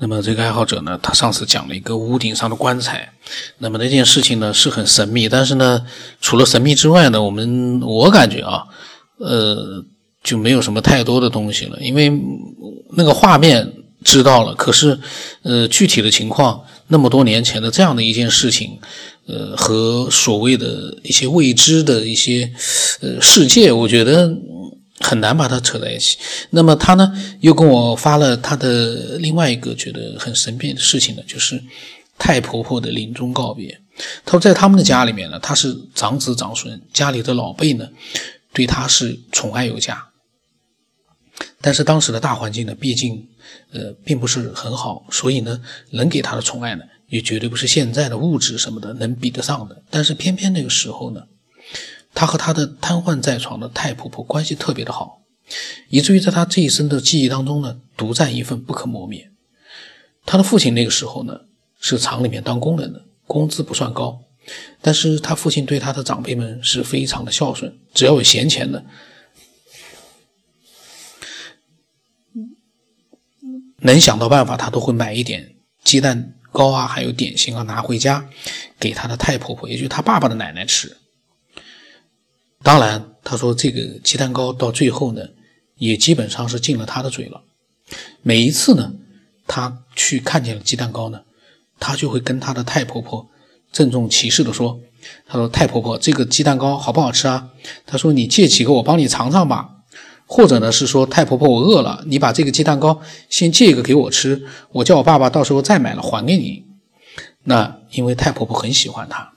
那么这个爱好者呢，他上次讲了一个屋顶上的棺材，那么那件事情呢是很神秘，但是呢，除了神秘之外呢，我们我感觉啊，呃，就没有什么太多的东西了，因为那个画面知道了，可是呃，具体的情况，那么多年前的这样的一件事情，呃，和所谓的一些未知的一些呃世界，我觉得。很难把它扯在一起。那么他呢，又跟我发了他的另外一个觉得很神秘的事情呢，就是太婆婆的临终告别。他说，在他们的家里面呢，他是长子长孙，家里的老辈呢，对他是宠爱有加。但是当时的大环境呢，毕竟呃并不是很好，所以呢，能给他的宠爱呢，也绝对不是现在的物质什么的能比得上的。但是偏偏那个时候呢。他和他的瘫痪在床的太婆婆关系特别的好，以至于在他这一生的记忆当中呢，独占一份不可磨灭。他的父亲那个时候呢，是厂里面当工人的，工资不算高，但是他父亲对他的长辈们是非常的孝顺，只要有闲钱的，能想到办法，他都会买一点鸡蛋糕啊，还有点心啊拿回家给他的太婆婆，也就是他爸爸的奶奶吃。当然，他说这个鸡蛋糕到最后呢，也基本上是进了他的嘴了。每一次呢，他去看见了鸡蛋糕呢，他就会跟他的太婆婆郑重其事的说：“他说太婆婆，这个鸡蛋糕好不好吃啊？”他说：“你借几个我帮你尝尝吧。”或者呢是说：“太婆婆，我饿了，你把这个鸡蛋糕先借一个给我吃，我叫我爸爸到时候再买了还给你。”那因为太婆婆很喜欢他，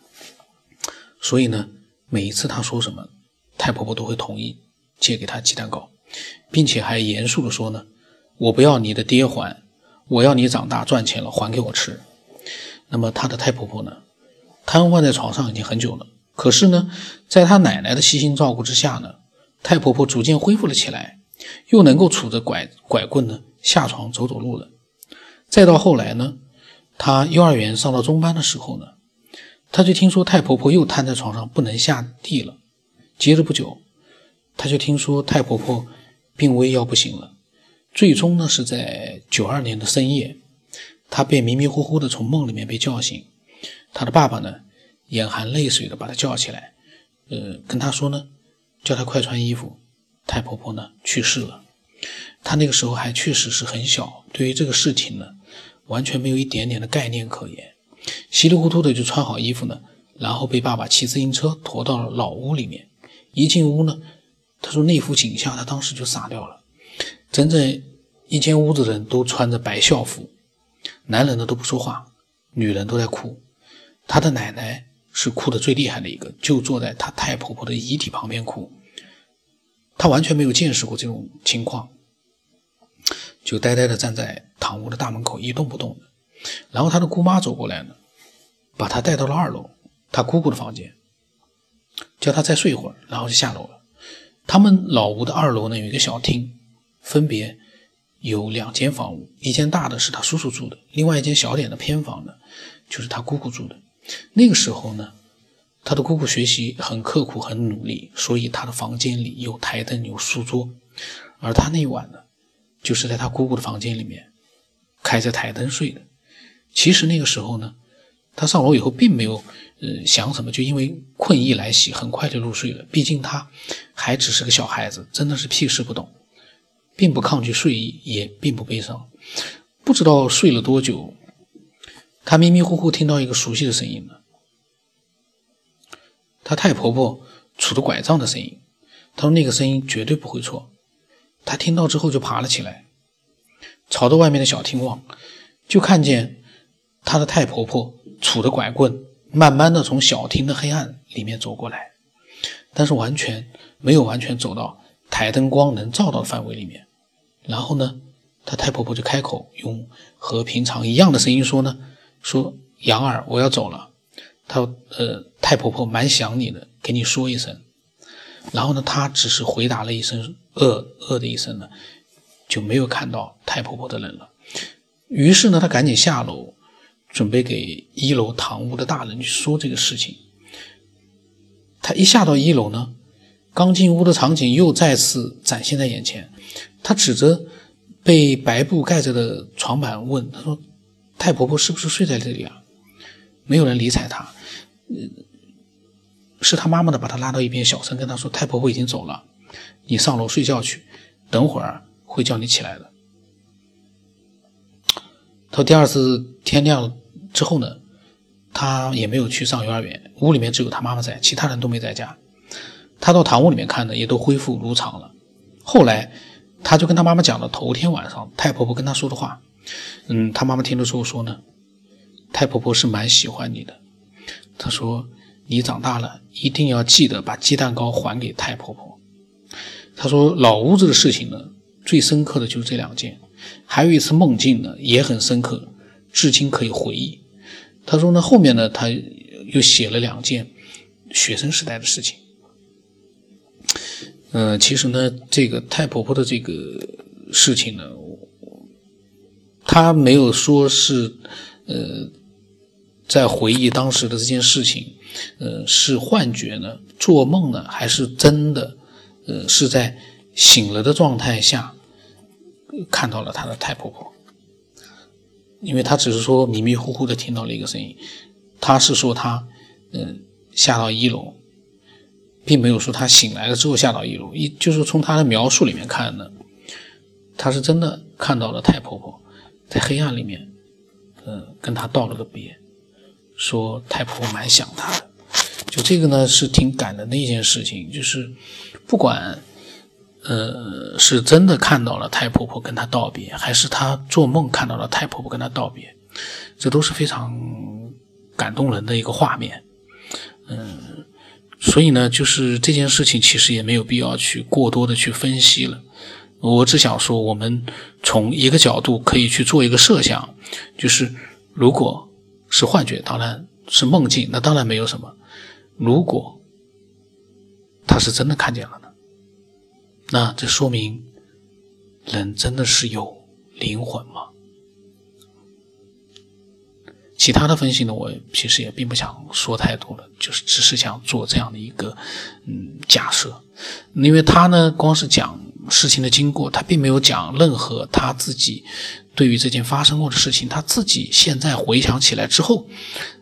所以呢。每一次他说什么，太婆婆都会同意借给他鸡蛋糕，并且还严肃地说呢：“我不要你的爹还，我要你长大赚钱了还给我吃。”那么他的太婆婆呢，瘫痪在床上已经很久了，可是呢，在他奶奶的悉心照顾之下呢，太婆婆逐渐恢复了起来，又能够杵着拐拐棍呢下床走走路了。再到后来呢，他幼儿园上到中班的时候呢。他就听说太婆婆又瘫在床上不能下地了，接着不久，他就听说太婆婆病危要不行了。最终呢，是在九二年的深夜，他被迷迷糊糊的从梦里面被叫醒。他的爸爸呢，眼含泪水的把他叫起来，呃，跟他说呢，叫他快穿衣服。太婆婆呢去世了，她那个时候还确实是很小，对于这个事情呢，完全没有一点点的概念可言。稀里糊涂的就穿好衣服呢，然后被爸爸骑自行车驮到了老屋里面。一进屋呢，他说那幅景象，他当时就傻掉了。整整一间屋子的人都穿着白校服，男人呢都不说话，女人都在哭。他的奶奶是哭的最厉害的一个，就坐在他太婆婆的遗体旁边哭。他完全没有见识过这种情况，就呆呆的站在堂屋的大门口一动不动的。然后他的姑妈走过来呢，把他带到了二楼，他姑姑的房间，叫他再睡一会儿，然后就下楼了。他们老屋的二楼呢有一个小厅，分别有两间房屋，一间大的是他叔叔住的，另外一间小点的偏房呢就是他姑姑住的。那个时候呢，他的姑姑学习很刻苦很努力，所以他的房间里有台灯有书桌，而他那一晚呢，就是在他姑姑的房间里面开着台灯睡的。其实那个时候呢，他上楼以后并没有，呃，想什么，就因为困意来袭，很快就入睡了。毕竟他还只是个小孩子，真的是屁事不懂，并不抗拒睡意，也并不悲伤。不知道睡了多久，他迷迷糊糊听到一个熟悉的声音了，他太婆婆杵着拐杖的声音。他说那个声音绝对不会错。他听到之后就爬了起来，朝着外面的小厅望，就看见。他的太婆婆杵着拐棍，慢慢的从小厅的黑暗里面走过来，但是完全没有完全走到台灯光能照到的范围里面。然后呢，他太婆婆就开口，用和平常一样的声音说呢：“说杨儿，我要走了。”他呃，太婆婆蛮想你的，给你说一声。然后呢，他只是回答了一声“呃呃”的一声呢，就没有看到太婆婆的人了。于是呢，他赶紧下楼。准备给一楼堂屋的大人去说这个事情。他一下到一楼呢，刚进屋的场景又再次展现在眼前。他指着被白布盖着的床板问：“他说，太婆婆是不是睡在这里啊？”没有人理睬他。是他妈妈的，把他拉到一边，小声跟他说：“太婆婆已经走了，你上楼睡觉去，等会儿会叫你起来的。”他：“第二次天亮之后呢，他也没有去上幼儿园，屋里面只有他妈妈在，其他人都没在家。他到堂屋里面看呢，也都恢复如常了。后来，他就跟他妈妈讲了头天晚上太婆婆跟他说的话。嗯，他妈妈听了之后说呢，太婆婆是蛮喜欢你的。他说，你长大了一定要记得把鸡蛋糕还给太婆婆。他说，老屋子的事情呢，最深刻的就是这两件。”还有一次梦境呢，也很深刻，至今可以回忆。他说呢，后面呢，他又写了两件学生时代的事情。嗯，其实呢，这个太婆婆的这个事情呢，他没有说是呃在回忆当时的这件事情，呃，是幻觉呢，做梦呢，还是真的？呃，是在醒了的状态下。看到了他的太婆婆，因为他只是说迷迷糊糊的听到了一个声音，他是说他，嗯，下到一楼，并没有说他醒来了之后下到一楼，一就是从他的描述里面看的，他是真的看到了太婆婆在黑暗里面，嗯，跟他道了个别，说太婆婆蛮想他的，就这个呢是挺感人的一件事情，就是不管。呃，是真的看到了太婆婆跟他道别，还是他做梦看到了太婆婆跟他道别？这都是非常感动人的一个画面。嗯，所以呢，就是这件事情其实也没有必要去过多的去分析了。我只想说，我们从一个角度可以去做一个设想，就是如果是幻觉，当然是梦境，那当然没有什么；如果他是真的看见了呢。那这说明，人真的是有灵魂吗？其他的分析呢，我其实也并不想说太多了，就是只是想做这样的一个嗯假设，因为他呢，光是讲事情的经过，他并没有讲任何他自己对于这件发生过的事情，他自己现在回想起来之后，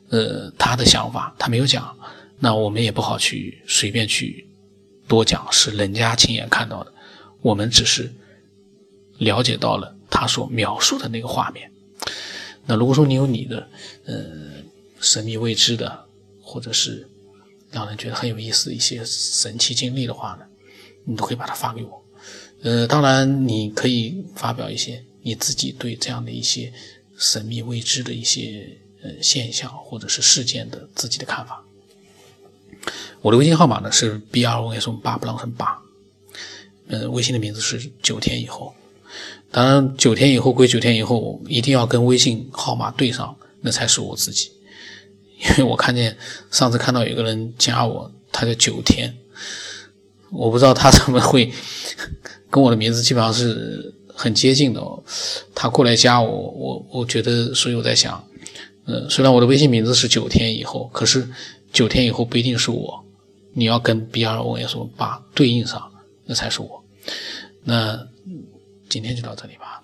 呃，他的想法他没有讲，那我们也不好去随便去。多讲是人家亲眼看到的，我们只是了解到了他所描述的那个画面。那如果说你有你的，呃，神秘未知的，或者是让人觉得很有意思的一些神奇经历的话呢，你都可以把它发给我。呃，当然你可以发表一些你自己对这样的一些神秘未知的一些呃现象或者是事件的自己的看法。我的微信号码呢是 b r o s 八不浪声八，嗯，微信的名字是九天以后。当然，九天以后归九天以后，一定要跟微信号码对上，那才是我自己。因为我看见上次看到有个人加我，他叫九天，我不知道他怎么会跟我的名字基本上是很接近的。哦。他过来加我，我我觉得，所以我在想，嗯，虽然我的微信名字是九天以后，可是九天以后不一定是我。你要跟 B R O S 八对应上，那才是我。那今天就到这里吧。